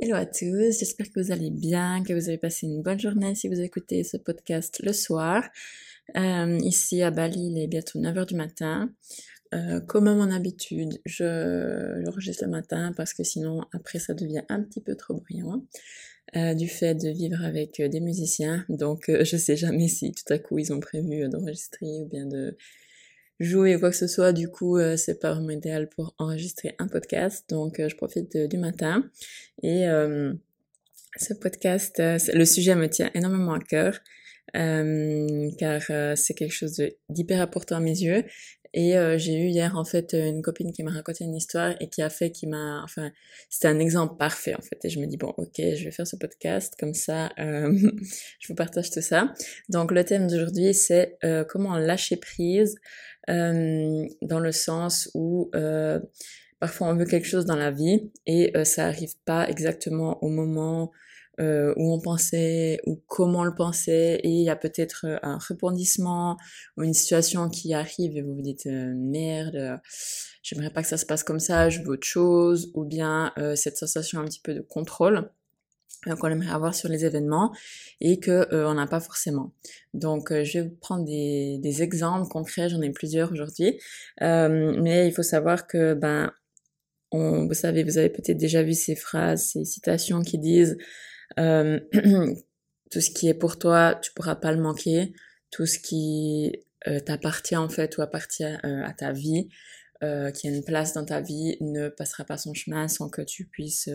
Hello à tous, j'espère que vous allez bien, que vous avez passé une bonne journée si vous écoutez ce podcast le soir. Euh, ici à Bali, il est bientôt 9h du matin. Euh, comme à mon habitude, je l'enregistre le matin parce que sinon après ça devient un petit peu trop bruyant. Euh, du fait de vivre avec des musiciens, donc je sais jamais si tout à coup ils ont prévu d'enregistrer ou bien de jouer ou quoi que ce soit, du coup, euh, c'est pas vraiment idéal pour enregistrer un podcast. Donc, euh, je profite du matin. Et euh, ce podcast, le sujet me tient énormément à cœur. car c'est quelque chose d'hyper important à mes yeux et euh, j'ai eu hier en fait une copine qui m'a raconté une histoire et qui a fait, qui m'a, enfin, c'était un exemple parfait en fait. Et je me dis bon, ok, je vais faire ce podcast comme ça, euh, je vous partage tout ça. Donc le thème d'aujourd'hui c'est euh, comment lâcher prise euh, dans le sens où parfois on veut quelque chose dans la vie et ça arrive pas exactement au moment euh, où on pensait ou comment on le pensait. Et il y a peut-être euh, un rebondissement ou une situation qui arrive et vous vous dites euh, merde j'aimerais pas que ça se passe comme ça je veux autre chose. Ou bien cette sensation un petit peu de contrôle qu'on aimerait avoir sur les événements et que on n'a pas forcément. Donc je vais vous prendre des, des exemples concrets, j'en ai plusieurs aujourd'hui, mais il faut savoir que ben on, vous savez, vous avez peut-être déjà vu ces phrases, ces citations qui disent euh, tout ce qui est pour toi, tu pourras pas le manquer. Tout ce qui euh, t'appartient en fait ou appartient euh, à ta vie, qui a une place dans ta vie, ne passera pas son chemin sans que tu puisses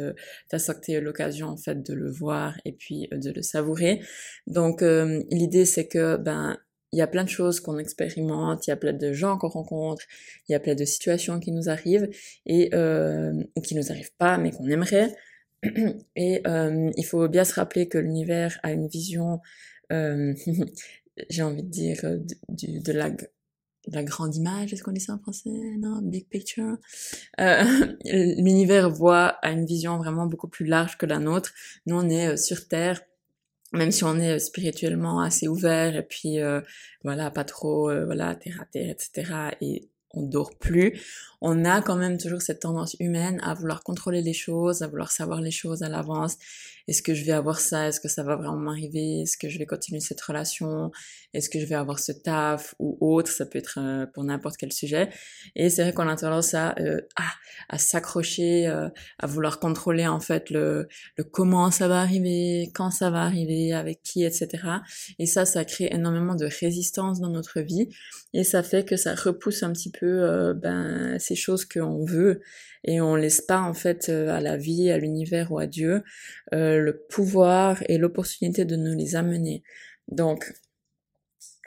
t'accepter l'occasion en fait de le voir et puis de le savourer. Donc l'idée c'est que ben il y a plein de choses qu'on expérimente, il y a plein de gens qu'on rencontre, il y a plein de situations qui nous arrivent et qui nous arrivent pas mais qu'on aimerait. Et euh, il faut bien se rappeler que l'univers a une vision, euh, j'ai envie de dire, euh, de, de, la, de la grande image, est-ce qu'on dit ça en français? Non, big picture? Euh, l'univers voit a une vision vraiment beaucoup plus large que la nôtre. Nous, on est sur Terre même si on est spirituellement assez ouvert et puis euh, voilà pas trop euh, voilà terre à terre etc et on dort plus, on a quand même toujours cette tendance humaine à vouloir contrôler les choses, à vouloir savoir les choses à l'avance. Est-ce que je vais avoir ça? Est-ce que ça va vraiment m'arriver? Est-ce que je vais continuer cette relation? Est-ce que je vais avoir ce taf ou autre Ça peut être euh, pour n'importe quel sujet. Et c'est vrai qu'on a tendance à euh, à, s'accrocher, euh, à vouloir contrôler en fait le, le comment ça va arriver, quand ça va arriver, avec qui, etc. Et ça, ça crée énormément de résistance dans notre vie et ça fait que ça repousse un petit peu ben ces choses qu'on veut et on laisse pas en fait euh, à la vie, à l'univers ou à Dieu euh, le pouvoir et l'opportunité de nous les amener. Donc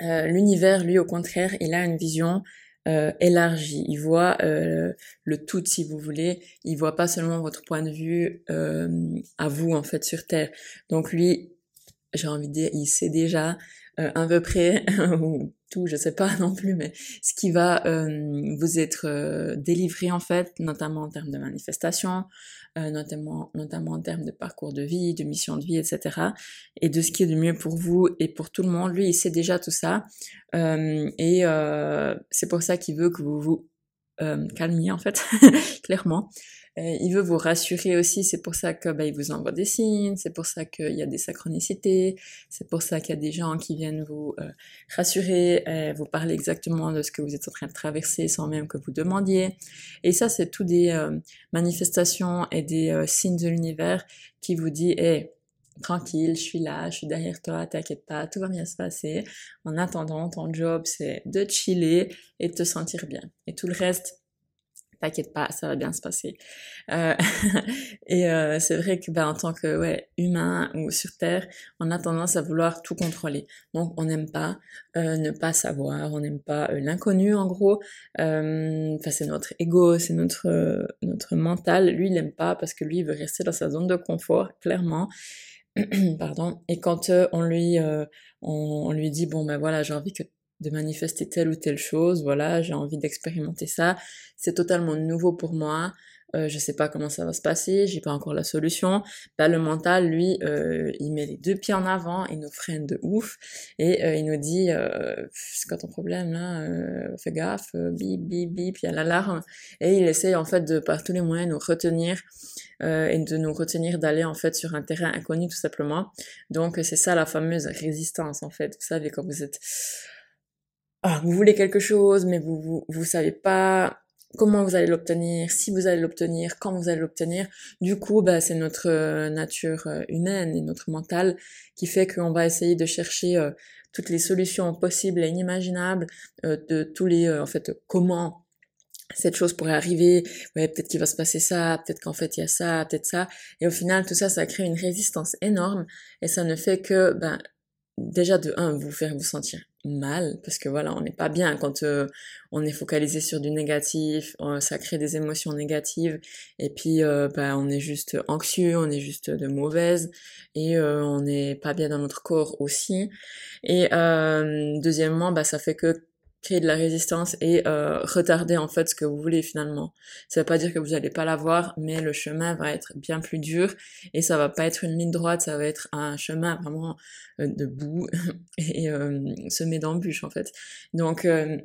euh, l'univers, lui, au contraire, il a une vision euh, élargie. Il voit euh, le tout, si vous voulez. Il voit pas seulement votre point de vue à vous, en fait, sur Terre. Donc lui, j'ai envie de dire, il sait déjà à peu près, ou tout, je sais pas non plus, mais ce qui va vous être délivré en fait, notamment en termes de manifestation, notamment, notamment en termes de parcours de vie, de mission de vie, etc. Et de ce qui est de mieux pour vous et pour tout le monde. Lui, il sait déjà tout ça. et c'est pour ça qu'il veut que vous vous calmiez en fait, clairement. Euh, il veut vous rassurer aussi, c'est pour ça que bah, il vous envoie des signes, c'est pour ça qu'il y a des synchronicités, c'est pour ça qu'il y a des gens qui viennent vous euh, rassurer, euh, vous parler exactement de ce que vous êtes en train de traverser sans même que vous demandiez. Et ça, c'est tout des manifestations et des signes de l'univers qui vous dit, hé, tranquille, je suis là, je suis derrière toi, t'inquiète pas, tout va bien se passer. En attendant, ton job, c'est de chiller et de te sentir bien. Et tout le reste, t'inquiète pas, ça va bien se passer. Euh, et euh, c'est vrai que ben, en tant que ouais, humain ou sur Terre, on a tendance à vouloir tout contrôler. Donc on n'aime pas euh, ne pas savoir, on n'aime pas euh, l'inconnu en gros. Euh, enfin c'est notre ego, c'est notre notre mental. Lui il n'aime pas parce que lui il veut rester dans sa zone de confort clairement. Pardon. Et quand on lui on, on, lui dit bon ben voilà j'ai envie que de manifester telle ou telle chose, voilà, j'ai envie d'expérimenter ça, c'est totalement nouveau pour moi, euh, je sais pas comment ça va se passer, j'ai pas encore la solution. Bah, le mental, lui, euh, il met les deux pieds en avant, il nous freine de ouf et euh, il nous dit euh, c'est quoi ton problème là euh, Fais gaffe, bip bip bip, il y a l'alarme et il essaye en fait de par tous les moyens nous retenir et de nous retenir d'aller en fait sur un terrain inconnu tout simplement. Donc c'est ça la fameuse résistance en fait. Vous savez quand vous êtes ah, vous voulez quelque chose mais vous vous, vous savez pas comment vous allez l'obtenir, si vous allez l'obtenir, quand vous allez l'obtenir. Du coup, bah, c'est notre euh, nature euh, humaine et notre mental qui fait qu'on va essayer de chercher euh, toutes les solutions possibles et inimaginables de tous les, en fait, comment cette chose pourrait arriver, ouais, peut-être qu'il va se passer ça, peut-être qu'en fait il y a ça, peut-être ça, et au final tout ça, ça crée une résistance énorme, et ça ne fait que, ben, déjà de un, vous faire vous sentir mal parce que voilà on n'est pas bien quand euh, on est focalisé sur du négatif euh, ça crée des émotions négatives et puis euh, bah, on est juste anxieux on est juste de mauvaise et on n'est pas bien dans notre corps aussi. Et deuxièmement bah ça fait que créer de la résistance et euh, retarder en fait ce que vous voulez finalement. Ça veut pas dire que vous n'allez pas l'avoir, mais le chemin va être bien plus dur et ça va pas être une ligne droite, ça va être un chemin vraiment euh, de boue et euh, semé d'embûches en fait. Donc euh,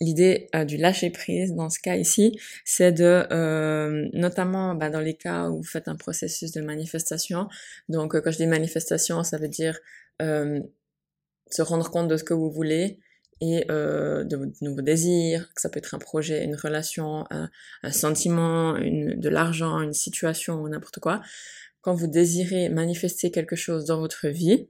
l'idée du lâcher prise dans ce cas ici, c'est de, notamment bah, dans les cas où vous faites un processus de manifestation. Donc quand je dis manifestation, ça veut dire se rendre compte de ce que vous voulez, et euh, de, de, nouveaux désirs, que ça peut être un projet, une relation, un, un sentiment, une, de l'argent, une situation, n'importe quoi. Quand vous désirez manifester quelque chose dans votre vie,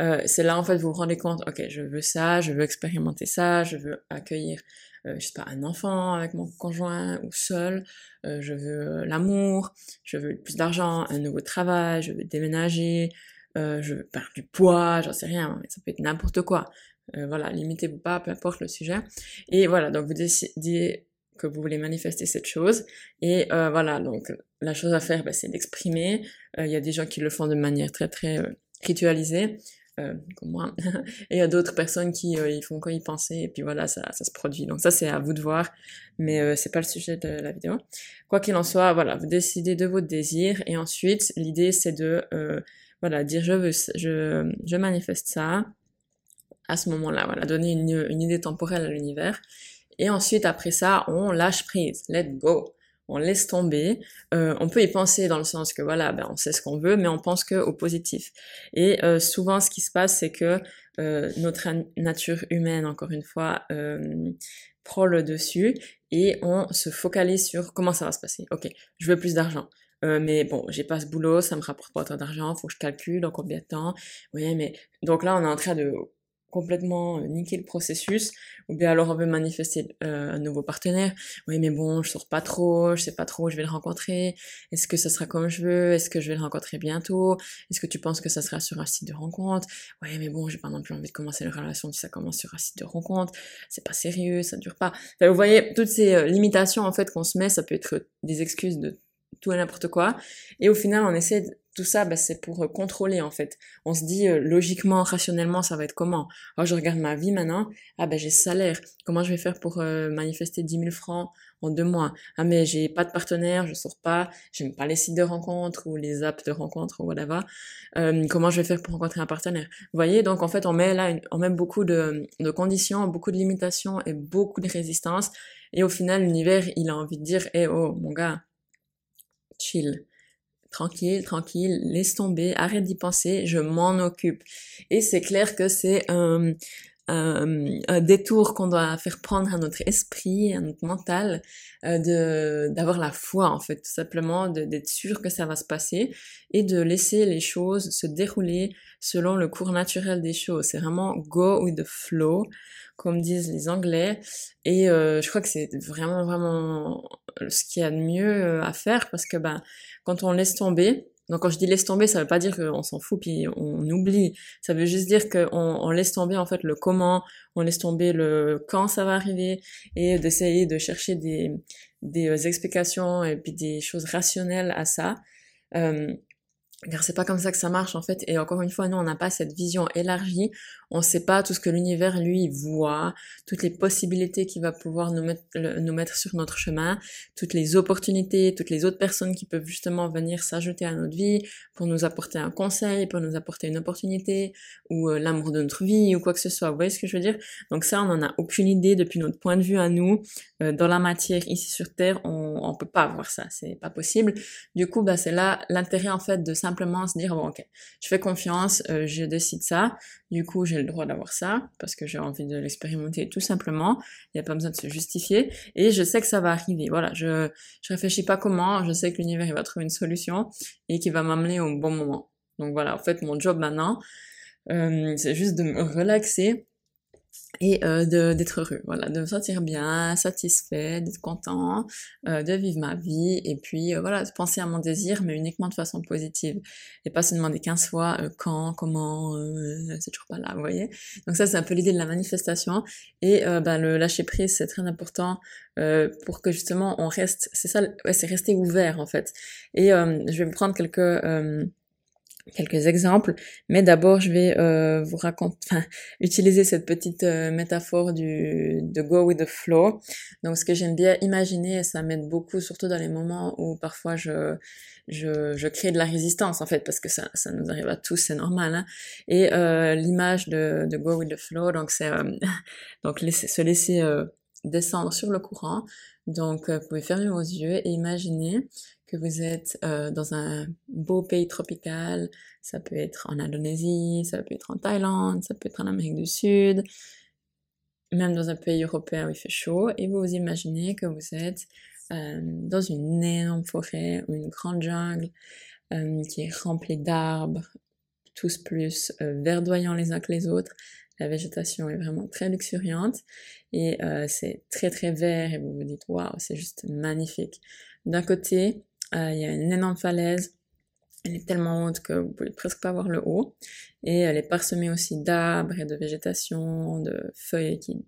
euh, c'est là en fait vous vous rendez compte, ok, je veux ça, je veux expérimenter ça, je veux accueillir, euh, je sais pas, un enfant avec mon conjoint ou seul, euh, je veux l'amour, je veux plus d'argent, un nouveau travail, je veux déménager, euh, je veux perdre du poids, j'en sais rien, ça peut être n'importe quoi. Euh, voilà, limitez-vous pas, peu importe le sujet. Et voilà, donc vous décidez que vous voulez manifester cette chose. Et euh, voilà, donc la chose à faire, bah, c'est d'exprimer. Euh, il y a des gens qui le font de manière très très ritualisée, comme moi. et il y a d'autres personnes qui ils font quand ils penser et puis voilà, ça, ça se produit. Donc ça, c'est à vous de voir, mais c'est pas le sujet de la vidéo. Quoi qu'il en soit, voilà, vous décidez de votre désir et ensuite, l'idée, c'est de voilà, dire je veux, je, je manifeste ça, à ce moment-là, voilà, donner une, une idée temporelle à l'univers. Et ensuite, après ça, on lâche prise, let go. On laisse tomber. Euh, on peut y penser dans le sens que voilà, ben, on sait ce qu'on veut, mais on pense que au positif. Et euh, souvent, ce qui se passe, c'est que euh, notre nature humaine, encore une fois, euh, prend le dessus et on se focalise sur comment ça va se passer. Ok, je veux plus d'argent. Euh, mais bon, j'ai pas ce boulot, ça me rapporte pas autant d'argent, faut que je calcule en combien de temps. Oui, mais donc là, on est en train de complètement euh, niquer le processus, ou bien alors on veut manifester euh, un nouveau partenaire. Oui, mais bon, je sors pas trop, je sais pas trop où je vais le rencontrer. Est-ce que ça sera comme je veux? Est-ce que je vais le rencontrer bientôt? Est-ce que tu penses que ça sera sur un site de rencontre? Oui, mais bon, j'ai pas non plus envie de commencer une relation si ça commence sur un site de rencontre. C'est pas sérieux, ça dure pas. vous voyez, toutes ces euh, limitations en fait qu'on se met, ça peut être des excuses de tout et n'importe quoi. Et au final, on essaie tout ça, bah, c'est pour euh, contrôler en fait. On se dit euh, logiquement, rationnellement, ça va être comment? Alors je regarde ma vie maintenant, ah ben j'ai ce salaire, comment je vais faire pour euh, manifester 10 000 francs en deux mois? Ah mais j'ai pas de partenaire, je sors pas, j'aime pas les sites de rencontres ou les apps de rencontres ou whatever. comment je vais faire pour rencontrer un partenaire? Vous voyez, donc en fait on met là, on met beaucoup de, de conditions, beaucoup de limitations et beaucoup de résistance. Et au final, l'univers, il a envie de dire, eh oh mon gars, chill tranquille, tranquille, laisse tomber, arrête d'y penser, je m'en occupe. Et c'est clair que c'est un, un, détour qu'on doit faire prendre à notre esprit, à notre mental, euh, de d'avoir la foi en fait, tout simplement, d'être sûr que ça va se passer et de laisser les choses se dérouler selon le cours naturel des choses. C'est vraiment go with the flow, comme disent les Anglais. Et euh, je crois que c'est vraiment vraiment ce qu'il y a de mieux euh, à faire parce que ben quand on laisse tomber, donc quand je dis laisse tomber, ça veut pas dire qu'on s'en fout puis on oublie. Ça veut juste dire qu'on on laisse tomber en fait le comment, on laisse tomber le quand ça va arriver et d'essayer de chercher des, des euh, explications et puis des choses rationnelles à ça. Euh, car c'est pas comme ça que ça marche en fait. Et encore une fois nous on n'a pas cette vision élargie. On sait pas tout ce que l'univers lui voit toutes les possibilités qu'il va pouvoir nous mettre nous mettre sur notre chemin toutes les opportunités toutes les autres personnes qui peuvent justement venir s'ajouter à notre vie pour nous apporter un conseil pour nous apporter une opportunité ou euh, l'amour de notre vie ou quoi que ce soit. Vous voyez ce que je veux dire? Donc ça on en a aucune idée depuis notre point de vue à nous. Euh, dans la matière ici sur terre on on peut pas voir ça. C'est pas possible. Du coup bah c'est là l'intérêt en fait de simplement se dire bon ok, je fais confiance, euh, je décide ça, du coup j'ai le droit d'avoir ça parce que j'ai envie de l'expérimenter tout simplement. Il n'y a pas besoin de se justifier et je sais que ça va arriver. Voilà, je je réfléchis pas comment, je sais que l'univers va trouver une solution et qu'il va m'amener au bon moment. Donc voilà, en fait mon job maintenant, euh, c'est juste de me relaxer et euh, d'être heureux, voilà, de me sentir bien, satisfait, d'être content, euh, de vivre ma vie, et puis euh, voilà, de penser à mon désir, mais uniquement de façon positive, et pas se demander 15 fois euh, quand, comment, c'est toujours pas là, vous voyez. Donc ça, c'est un peu l'idée de la manifestation, et ben, le lâcher prise, c'est très important pour que justement on reste, c'est ça, ouais, c'est rester ouvert en fait. Et je vais vous prendre quelques quelques exemples, mais d'abord je vais euh, vous raconter, enfin, utiliser cette petite euh, métaphore du de go with the flow. Donc ce que j'aime bien imaginer, ça m'aide beaucoup, surtout dans les moments où parfois je je, je crée de la résistance en fait, parce que ça, ça nous arrive à tous, c'est normal. Hein. Et euh, l'image de, de go with the flow, donc c'est donc laisser, se laisser descendre sur le courant. Donc vous pouvez fermer vos yeux et imaginer que vous êtes euh, dans un beau pays tropical, ça peut être en Indonésie, ça peut être en Thaïlande, ça peut être en Amérique du Sud, même dans un pays européen où il fait chaud, et vous vous imaginez que vous êtes euh, dans une énorme forêt ou une grande jungle euh, qui est remplie d'arbres, tous plus verdoyants les uns que les autres. La végétation est vraiment très luxuriante. Et c'est très très vert. Et vous vous dites waouh, c'est juste magnifique. D'un côté, il y a une énorme falaise. Elle est tellement haute que vous pouvez presque pas voir le haut. Et elle est parsemée aussi d'arbres et de végétation, de feuilles qui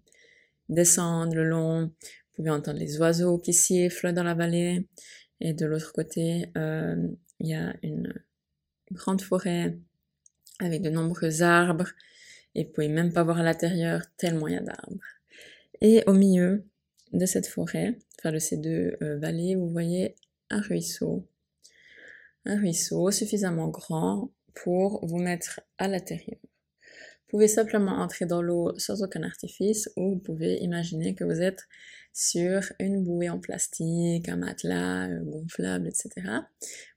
descendent le long. Vous pouvez entendre les oiseaux qui sifflent dans la vallée. Et de l'autre côté, euh, il y a une grande forêt avec de nombreux arbres. Et vous pouvez même pas voir à l'intérieur tellement il y a d'arbres. Et au milieu de cette forêt, enfin de ces deux euh, vallées, vous voyez un ruisseau. Un ruisseau suffisamment grand pour vous mettre à l'intérieur. Vous pouvez simplement entrer dans l'eau sans aucun artifice ou vous pouvez imaginer que vous êtes sur une bouée en plastique, un matelas euh, gonflable, etc.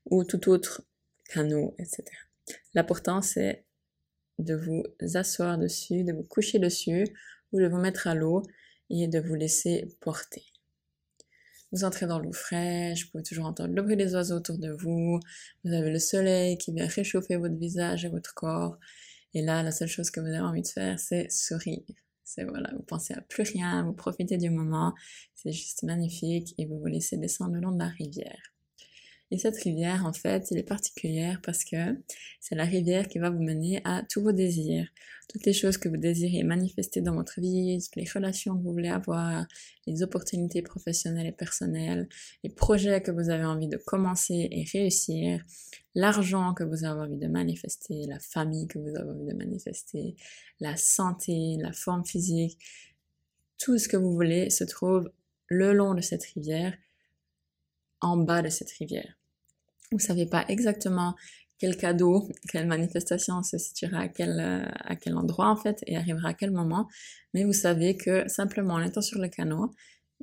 ou tout autre canot, etc. L'important c'est de vous asseoir dessus, de vous coucher dessus ou de vous mettre à l'eau et de vous laisser porter. Vous entrez dans l'eau fraîche, vous pouvez toujours entendre le bruit des oiseaux autour de vous, vous avez le soleil qui vient réchauffer votre visage et votre corps. Et là, la seule chose que vous avez envie de faire, c'est sourire. C'est voilà, vous pensez à plus rien, vous profitez du moment, c'est juste magnifique et vous vous laissez descendre le long de la rivière. Et cette rivière, en fait, elle est particulière parce que c'est la rivière qui va vous mener à tous vos désirs. Toutes les choses que vous désirez manifester dans votre vie, toutes les relations que vous voulez avoir, les opportunités professionnelles et personnelles, les projets que vous avez envie de commencer et réussir, l'argent que vous avez envie de manifester, la famille que vous avez envie de manifester, la santé, la forme physique, tout ce que vous voulez se trouve le long de cette rivière, en bas de cette rivière. Vous savez pas exactement quel cadeau, quelle manifestation se situera à quel, euh, à quel endroit en fait et arrivera à quel moment, mais vous savez que simplement en étant sur le canot,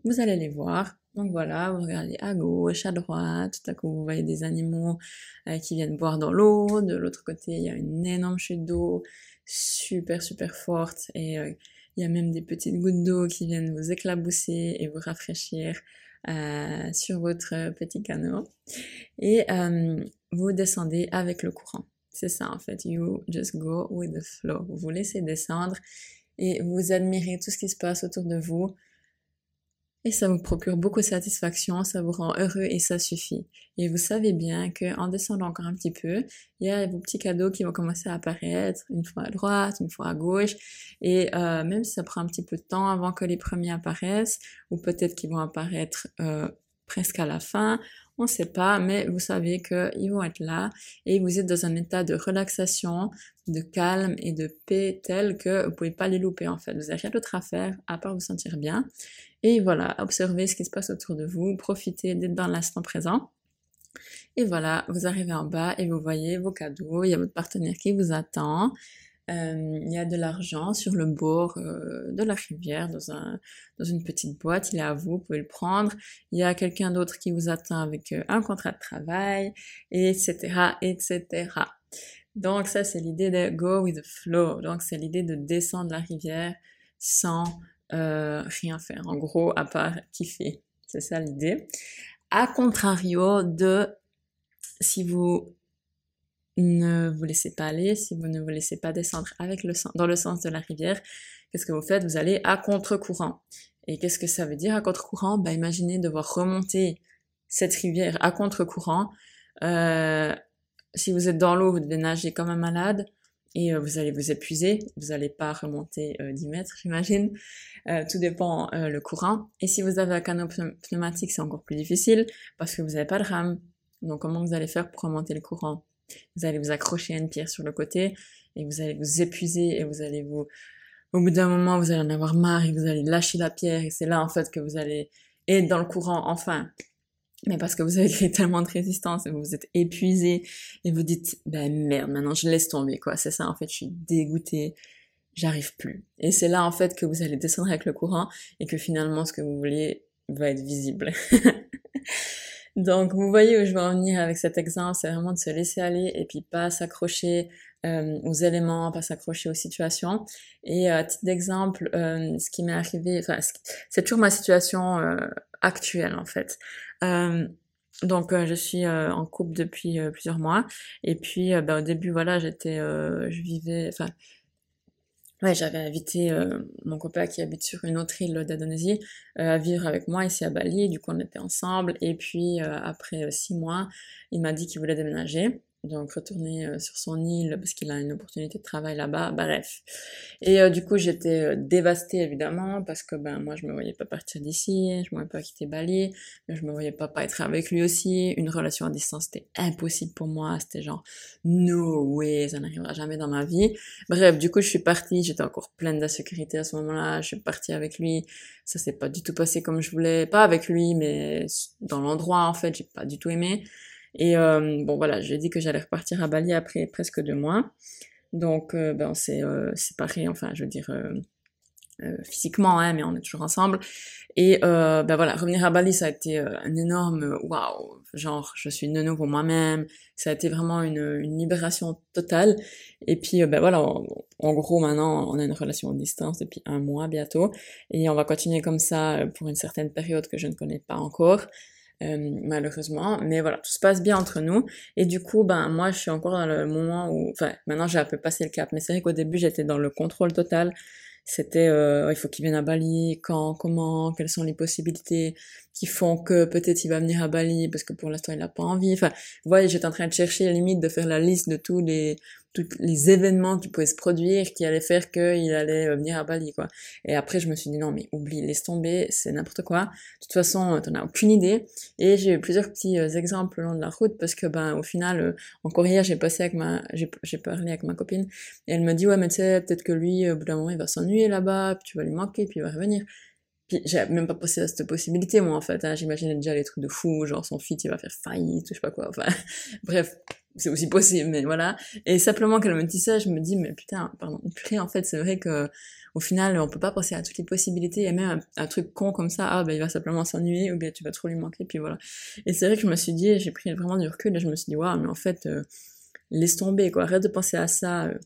vous allez les voir. Donc voilà, vous regardez à gauche, à droite, tout à coup vous voyez des animaux euh, qui viennent boire dans l'eau, de l'autre côté il y a une énorme chute d'eau super super forte et euh, il y a même des petites gouttes d'eau qui viennent vous éclabousser et vous rafraîchir. Euh, sur votre petit canot et euh, vous descendez avec le courant. C'est ça en fait, you just go with the flow. Vous vous laissez descendre et vous admirez tout ce qui se passe autour de vous et ça vous procure beaucoup de satisfaction, ça vous rend heureux et ça suffit. Et vous savez bien que en descendant encore un petit peu, il y a vos petits cadeaux qui vont commencer à apparaître une fois à droite, une fois à gauche, et euh, même si ça prend un petit peu de temps avant que les premiers apparaissent, ou peut-être qu'ils vont apparaître euh, presque à la fin, on ne sait pas, mais vous savez qu'ils vont être là et vous êtes dans un état de relaxation, de calme et de paix tel que vous pouvez pas les louper en fait. Vous n'avez rien d'autre à faire à part vous sentir bien. Et voilà, observez ce qui se passe autour de vous, profitez d'être dans l'instant présent. Et voilà, vous arrivez en bas et vous voyez vos cadeaux, il y a votre partenaire qui vous attend. Euh, il y a de l'argent sur le bord euh, de la rivière, dans, un, dans une petite boîte, il est à vous, vous pouvez le prendre. Il y a quelqu'un d'autre qui vous attend avec euh, un contrat de travail, etc., etc. Donc ça, c'est l'idée de go with the flow. Donc c'est l'idée de descendre la rivière sans rien faire. En gros, à part kiffer. C'est ça l'idée. A contrario de si vous ne vous laissez pas aller, si vous ne vous laissez pas descendre avec le dans le sens de la rivière, qu'est-ce que vous faites? Vous allez à contre-courant. Et qu'est-ce que ça veut dire à contre-courant? Bah imaginez devoir remonter cette rivière à contre-courant. Euh, si vous êtes dans l'eau, vous devez nager comme un malade et euh, vous allez vous épuiser. Vous n'allez pas remonter 10 euh, mètres, j'imagine. tout dépend le courant. Et si vous avez un canot pneumatique, c'est encore plus difficile parce que vous n'avez pas de rame. Donc comment vous allez faire pour remonter le courant? Vous allez vous accrocher à une pierre sur le côté et vous allez vous épuiser et vous allez vous, au bout d'un moment, vous allez en avoir marre et vous allez lâcher la pierre et c'est là, en fait, que vous allez être dans le courant, enfin. Mais parce que vous avez créé tellement de résistance et vous vous êtes épuisé et vous dites, ben merde, maintenant je laisse tomber, quoi. C'est ça, en fait, je suis dégoûtée, j'arrive plus. Et c'est là, en fait, que vous allez descendre avec le courant et que finalement, ce que vous voulez va être visible. Donc, vous voyez où je veux en venir avec cet exemple, c'est vraiment de se laisser aller et puis pas s'accrocher euh, aux éléments, pas s'accrocher aux situations. Et à titre d'exemple, euh, ce qui m'est arrivé, enfin, c'est toujours ma situation euh, actuelle en fait. donc, je suis en couple depuis plusieurs mois et puis, bah, au début, voilà, j'étais, je vivais, enfin, Ouais, j'avais invité euh, mon copain qui habite sur une autre île d'Indonésie euh, à vivre avec moi ici à Bali. Du coup, on était ensemble. Et puis, euh, après six mois, il m'a dit qu'il voulait déménager donc retourner euh, sur son île parce qu'il a une opportunité de travail là-bas, bref. Et euh, du coup j'étais euh, dévastée évidemment parce que ben moi je me voyais pas partir d'ici, je me voyais pas quitter Bali, mais je me voyais pas pas être avec lui aussi. Une relation à distance c'était impossible pour moi, c'était genre no way, ça n'arrivera jamais dans ma vie. Bref, du coup je suis partie, j'étais encore pleine d'insécurité à ce moment-là, je suis partie avec lui. Ça s'est pas du tout passé comme je voulais, pas avec lui mais dans l'endroit en fait, j'ai pas du tout aimé. Et euh, bon voilà, j'ai dit que j'allais repartir à Bali après presque deux mois. Donc euh, ben on s'est euh, séparés, enfin je veux dire physiquement, hein, mais on est toujours ensemble. Et ben voilà, revenir à Bali, ça a été un énorme waouh, genre je suis de nouveau moi-même. Ça a été vraiment une, une libération totale. Et puis ben voilà, en, gros maintenant on a une relation à distance depuis un mois bientôt, et on va continuer comme ça pour une certaine période que je ne connais pas encore. Euh, malheureusement. Mais voilà, tout se passe bien entre nous. Et du coup, ben moi, je suis encore dans le moment où, enfin, maintenant j'ai un peu passé le cap. Mais c'est vrai qu'au début, j'étais dans le contrôle total. C'était, euh, il faut qu'il vienne à Bali, quand, comment, quelles sont les possibilités qui font que peut-être il va venir à Bali parce que pour l'instant il n'a pas envie. Enfin, vous voyez, j'étais en train de chercher limite de faire la liste de tous les tous les événements qui pouvaient se produire qui allaient faire qu'il allait euh, venir à Bali quoi. Et après je me suis dit non mais oublie, laisse tomber, c'est n'importe quoi. De toute façon, t'en as aucune idée. Et j'ai eu plusieurs petits euh, exemples le long de la route parce que ben au final euh, encore hier j'ai passé avec ma j'ai parlé avec ma copine et elle me dit ouais mais tu sais peut-être que lui au bout d'un moment il va s'ennuyer là-bas, puis tu vas lui manquer puis il va revenir. Puis j'ai même pas pensé à cette possibilité, moi, en fait. Hein. J'imaginais déjà les trucs de fou, genre son fils, il va faire faillite, je sais pas quoi. Enfin, bref, c'est aussi possible, mais voilà. Et simplement qu'elle me dit ça, je me dis, mais putain, pardon, purée, en fait, c'est vrai que au final, on peut pas penser à toutes les possibilités. Il y a même un, truc con comme ça, ah, ben, il va simplement s'ennuyer, ou bien tu vas trop lui manquer, puis voilà. Et c'est vrai que je me suis dit, j'ai pris vraiment du recul, et je me suis dit, waouh, mais en fait, euh, laisse tomber, quoi. Arrête de penser à ça. Euh,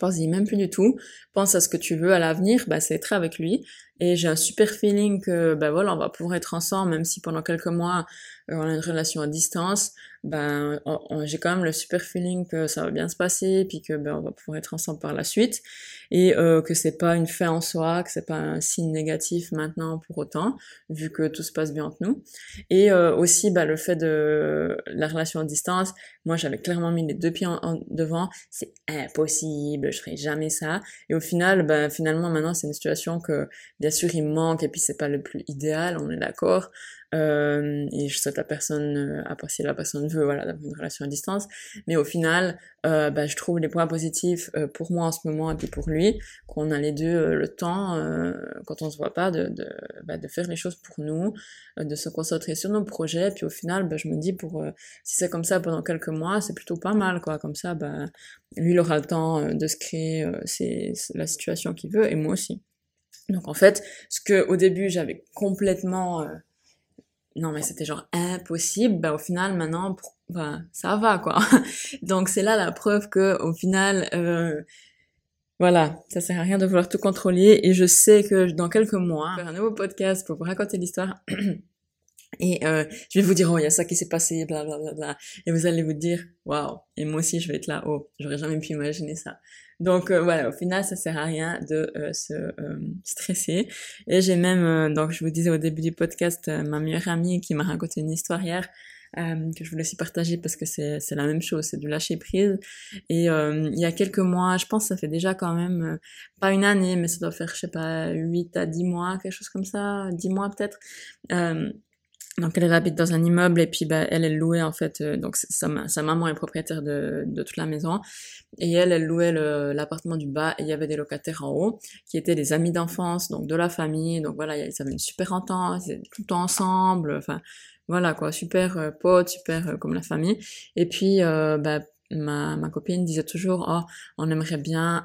pense-y même plus du tout. Pense à ce que tu veux à l'avenir, bah, c'est être avec lui. Et j'ai un super feeling que, bah voilà, on va pouvoir être ensemble, même si pendant quelques mois, euh, on a une relation à distance. Ben j'ai quand même le super feeling que ça va bien se passer puis que ben on va pouvoir être ensemble par la suite. Et euh, que c'est pas une fin en soi que c'est pas un signe négatif maintenant pour autant vu que tout se passe bien entre nous. Et euh, aussi ben, le fait de la relation à distance moi j'avais clairement mis les deux pieds devant. C'est impossible je ferai jamais ça. Et au final ben finalement maintenant c'est une situation que bien sûr il manque et puis c'est pas le plus idéal, on est d'accord. Euh, et je souhaite la personne, euh, après si la personne veut, voilà, d'avoir une relation à distance. Mais au final, euh, bah, je trouve les points positifs euh, pour moi en ce moment et puis pour lui, qu'on a les deux euh, le temps, quand on se voit pas, de, de, bah, de faire les choses pour nous, de se concentrer sur nos projets. Puis au final, bah, je me dis, pour si c'est comme ça pendant quelques mois, c'est plutôt pas mal, quoi. Comme ça, bah, lui, il aura le temps de se créer c'est la situation qu'il veut et moi aussi. Donc en fait, ce que au début j'avais complètement non mais c'était genre impossible, bah au final maintenant bah, ça va quoi. Donc c'est là la preuve que au final euh, voilà, ça sert à rien de vouloir tout contrôler et je sais que dans quelques mois, faire un nouveau podcast pour vous raconter l'histoire et euh, je vais vous dire oh il y a ça qui s'est passé bla bla bla bla et vous allez vous dire waouh et moi aussi je vais être là oh j'aurais jamais pu imaginer ça. Donc euh, voilà, au final, ça sert à rien de euh, se euh, stresser. Et j'ai même, donc je vous disais au début du podcast, ma meilleure amie qui m'a raconté une histoire hier. que je voulais aussi partager parce que c'est c'est la même chose, c'est du lâcher prise. Et il y a quelques mois, je pense ça fait déjà quand même pas une année, mais ça doit faire je sais pas 8 à 10 mois, quelque chose comme ça, 10 mois peut-être. Donc elle habite dans un immeuble et puis bah, elle elle louait en fait euh, donc sa, maman est propriétaire de, de, toute la maison. Et elle elle louait l'appartement du bas et il y avait des locataires en haut qui étaient des amis d'enfance donc de la famille. Donc voilà ils avaient une super entente ils tout le temps ensemble enfin voilà quoi super euh, potes super euh, comme la famille. Et puis bah, ma, ma copine disait toujours oh on aimerait bien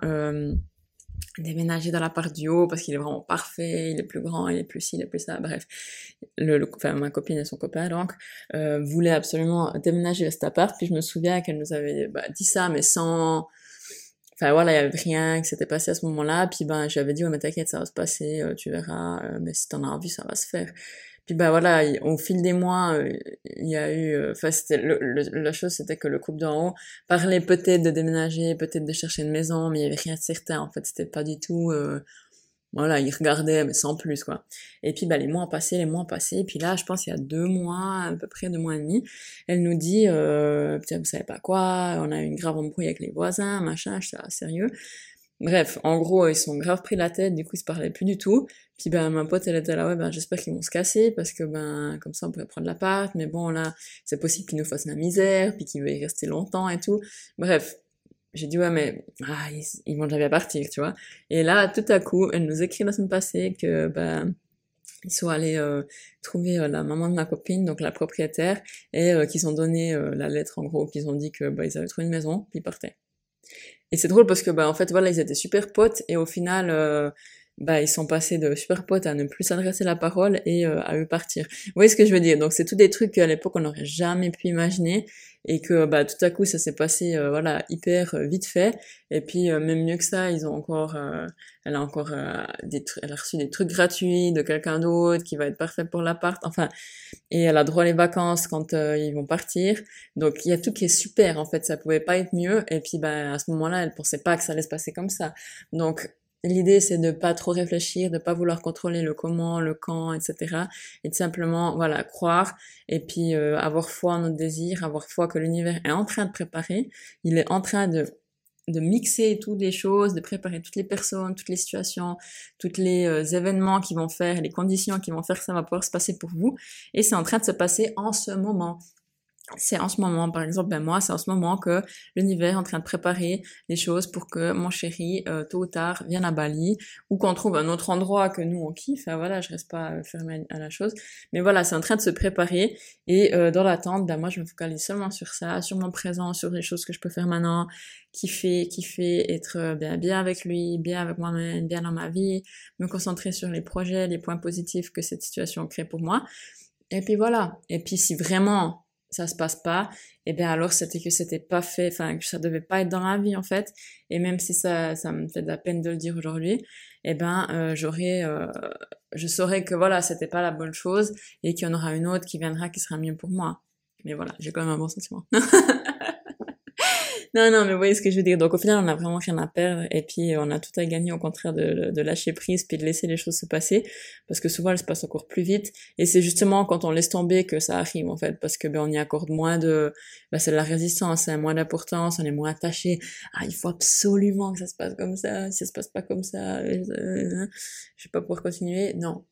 déménager dans la part du haut parce qu'il est vraiment parfait, il est plus grand, il est plus ci, il est plus ça, bref. Le, enfin, ma copine et son copain, donc, euh, voulaient absolument déménager à cet appart, puis je me souviens qu'elle nous avait bah, dit ça, mais sans... Enfin voilà, il y avait rien qui s'était passé à ce moment-là, puis ben j'avais dit, ouais mais t'inquiète, ça va se passer, euh, tu verras, euh, mais si t'en as envie, ça va se faire. Puis bah voilà, au fil des mois, euh, il y a eu, euh, enfin c'était la chose c'était que le couple d'en haut parlait peut-être de déménager, peut-être de chercher une maison, mais il y avait rien de certain. En fait, c'était pas du tout, euh, voilà, ils regardaient mais sans plus quoi. Et puis bah les mois ont passé, les mois ont passé, et puis là, je pense il y a deux mois, à peu près deux mois et demi, elle nous dit, euh, vous savez pas quoi, on a eu une grave embrouille avec les voisins, machin, je suis ah, sérieux. Bref, en gros, ils sont grave pris la tête, du coup ils se parlaient plus du tout. Puis ben ma pote elle était là, ouais ben j'espère qu'ils vont se casser parce que ben comme ça on pourrait prendre l'appart, mais bon là c'est possible qu'ils nous fassent la misère, puis qu'ils veuillent rester longtemps et tout. Bref, j'ai dit ouais mais ah, ils, vont jamais partir, tu vois. Et là tout à coup elle nous écrit la semaine passée que ben ils sont allés euh, trouver euh, la maman de ma copine, donc la propriétaire, et euh, qu'ils ont donné la lettre en gros, qu'ils ont dit que bah, ils avaient trouvé une maison, puis ils partaient. Et c'est drôle parce que bah en fait voilà ils étaient super potes et au final euh, bah ils sont passés de super potes à ne plus s'adresser la parole et euh, à eux partir. Vous voyez ce que je veux dire? Donc c'est tous des trucs qu'à l'époque on n'aurait jamais pu imaginer et que bah tout à coup ça s'est passé euh, voilà hyper euh, vite fait. Et puis euh, même mieux que ça ils ont encore elle a encore des elle a reçu des trucs gratuits de quelqu'un d'autre qui va être parfait pour l'appart. Enfin et elle a droit les vacances quand ils vont partir. Donc il y a tout qui est super en fait. Ça pouvait pas être mieux. Et puis bah à ce moment-là elle pensait pas que ça allait se passer comme ça. Donc L'idée, c'est de pas trop réfléchir, de pas vouloir contrôler le comment, le quand, etc. Et de simplement, voilà, croire et puis euh, avoir foi en notre désir, avoir foi que l'univers est en train de préparer. Il est en train de de mixer toutes les choses, de préparer toutes les personnes, toutes les situations, tous les euh, événements qui vont faire, les conditions qui vont faire que ça va pouvoir se passer pour vous. Et c'est en train de se passer en ce moment c'est en ce moment, par exemple, ben moi, c'est en ce moment que l'univers est en train de préparer les choses pour que mon chéri, euh, tôt ou tard, vienne à Bali, ou qu'on trouve un autre endroit que nous on kiffe. Enfin, voilà, je reste pas fermée à la chose, mais voilà, c'est en train de se préparer. Et euh, dans l'attente, ben moi, je me focalise seulement sur ça, sur mon présent, sur les choses que je peux faire maintenant, kiffer, kiffer, être euh, bien, bien avec lui, bien avec moi-même, bien dans ma vie, me concentrer sur les projets, les points positifs que cette situation crée pour moi. Et puis voilà. Et puis si vraiment ça se passe pas, et eh bien alors c'était que c'était pas fait, enfin que ça devait pas être dans la vie en fait. Et même si ça, ça me fait de la peine de le dire aujourd'hui, et eh ben euh, j'aurais, euh, je saurais que voilà c'était pas la bonne chose et qu'il y en aura une autre qui viendra qui sera mieux pour moi. Mais voilà, j'ai quand même un bon sentiment. non, non, mais vous voyez ce que je veux dire. Donc au final, on a vraiment rien à perdre et puis on a tout à gagner au contraire de, lâcher prise puis de laisser les choses se passer parce que souvent elles se passent encore plus vite et c'est justement quand on laisse tomber que ça arrive en fait parce que ben on y accorde moins de, ben, c'est de la résistance, c'est moins d'importance, on est moins attaché. Ah, il faut absolument que ça se passe comme ça. Si ça se passe pas comme ça, euh, euh, je vais pas pouvoir continuer. Non,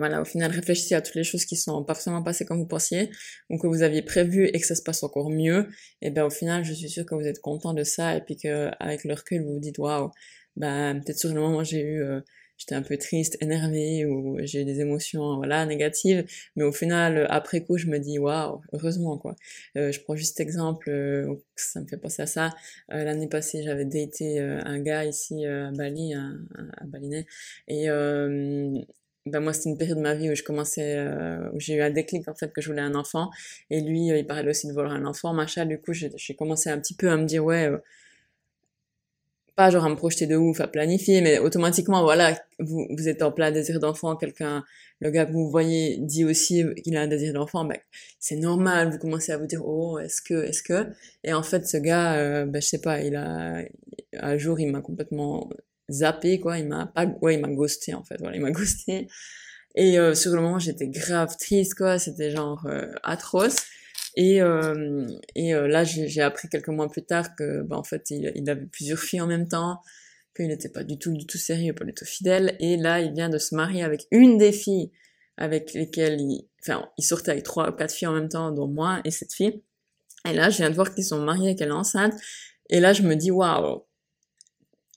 voilà, au final, réfléchissez à toutes les choses qui sont pas forcément passées comme vous pensiez, ou que vous aviez prévu et que ça se passe encore mieux. Et ben au final, je suis sûre que vous êtes content de ça, et puis que avec le recul, vous vous dites waouh, ben peut-être sur le moment j'ai eu, euh, j'étais un peu triste, énervée, ou j'ai eu des émotions, voilà, négatives. Mais au final, après coup, je me dis waouh, heureusement quoi. Euh, je prends juste exemple, euh, ça me fait penser à ça. L'année passée, j'avais daté un gars ici à Bali, à, à Balinet, et ben moi c'était une période de ma vie où je commençais euh, où j'ai eu un déclic en fait que je voulais un enfant. Et lui euh, il parlait aussi de vouloir un enfant machin. Du coup j'ai commencé un petit peu à me dire ouais euh, pas genre à me projeter de ouf à planifier mais automatiquement voilà vous vous êtes en plein désir d'enfant quelqu'un le gars que vous voyez dit aussi qu'il a un désir d'enfant ben c'est normal vous commencez à vous dire oh est-ce que est-ce que? Et en fait ce gars ben je sais pas il a un jour il m'a complètement zappé quoi. Il m'a pas ouais il m'a ghosté en fait. Voilà il m'a ghosté. Et euh, sur le moment j'étais grave triste quoi. C'était genre euh, atroce. Et euh, et euh, là j'ai appris quelques mois plus tard que bah en fait il, avait plusieurs filles en même temps qu'il n'était pas du tout du tout sérieux pas du tout fidèle. Et là il vient de se marier avec une des filles avec lesquelles il enfin il sortait avec trois ou quatre filles en même temps dont moi et cette fille. Et là je viens de voir qu'ils sont mariés qu'elle est enceinte. Et là je me dis waouh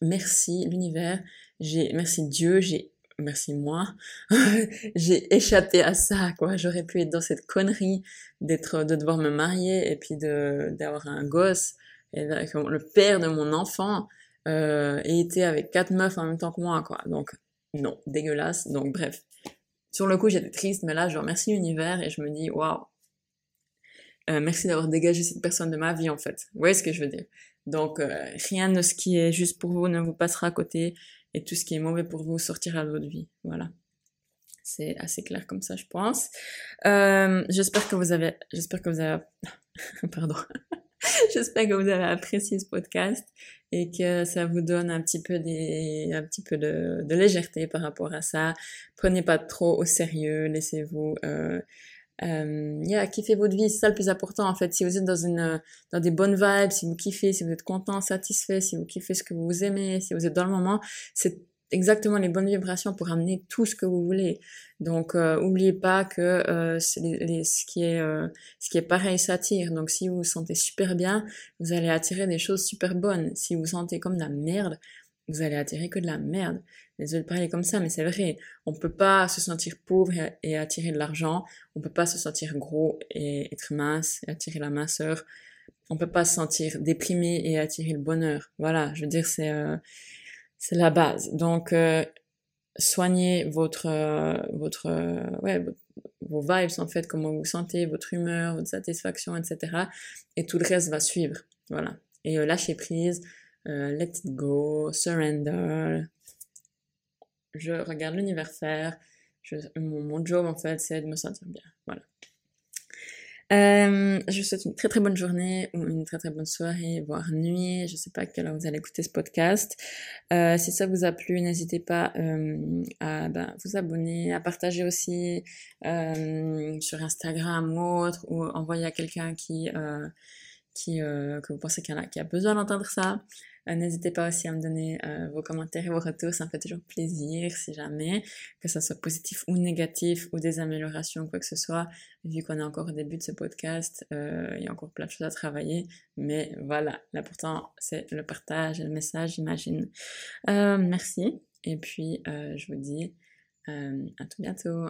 merci l'univers, j'ai merci Dieu, j'ai merci moi, j'ai échappé à ça quoi. J'aurais pu être dans cette connerie d'être de devoir me marier et puis de d'avoir un gosse et le père de mon enfant euh, et était avec quatre meufs en même temps que moi quoi. Donc non, dégueulasse. Donc bref, sur le coup j'étais triste, mais là je remercie l'univers et je me dis waouh. Euh, merci d'avoir dégagé cette personne de ma vie en fait. Vous voyez ce que je veux dire? Donc, euh, rien de ce qui est juste pour vous ne vous passera à côté et tout ce qui est mauvais pour vous sortira de votre vie. Voilà. C'est assez clair comme ça, je pense. Euh, j'espère que vous avez, j'espère que vous avez, pardon. j'espère que vous avez apprécié ce podcast et que ça vous donne un petit peu des, un petit peu de, légèreté par rapport à ça. Prenez pas trop au sérieux, laissez-vous, euh, euh, yeah, kiffez votre vie, c'est ça le plus important en fait. Si vous êtes dans une dans des bonnes vibes, si vous kiffez, si vous êtes content, satisfait, si vous kiffez ce que vous aimez, si vous êtes dans le moment, c'est exactement les bonnes vibrations pour amener tout ce que vous voulez. Donc euh, oubliez pas que euh, ce qui est euh, ce qui est pareil s'attire. Donc si vous vous sentez super bien, vous allez attirer des choses super bonnes. Si vous vous sentez comme de la merde, vous allez attirer que de la merde. Désolée de parler comme ça, mais c'est vrai. On peut pas se sentir pauvre et, attirer de l'argent. On peut pas se sentir gros et être mince et attirer la minceur. On peut pas se sentir déprimé et attirer le bonheur. Voilà, je veux dire, c'est euh, c'est la base. Donc, euh, soignez votre euh, votre ouais vos vibes en fait, comment vous vous sentez, votre humeur, votre satisfaction, etc. Et tout le reste va suivre. Voilà. Et lâchez prise euh, let it go, surrender. Je regarde l'univers faire. Je, mon, mon, job en fait, c'est de me sentir bien. Voilà. Euh, je vous souhaite une très très bonne journée ou une très très bonne soirée, voire nuit. Je sais pas à quelle heure vous allez écouter ce podcast. Euh, si ça vous a plu, n'hésitez pas euh, à ben, vous abonner, à partager aussi sur Instagram ou autre, ou envoyer à quelqu'un qui qui que vous pensez qu'il a qui a besoin d'entendre ça. Euh, n'hésitez pas aussi à me donner euh, vos commentaires et vos retours, ça me fait toujours plaisir si jamais, que ça soit positif ou négatif ou des améliorations, quoi que ce soit. Vu qu'on est encore au début de ce podcast, euh, il y a encore plein de choses à travailler, mais voilà, l'important c'est le partage et le message, j'imagine. merci, et puis je vous dis à tout bientôt.